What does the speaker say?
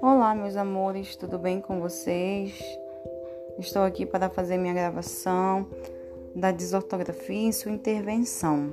Olá, meus amores, tudo bem com vocês? Estou aqui para fazer minha gravação da desortografia em sua intervenção.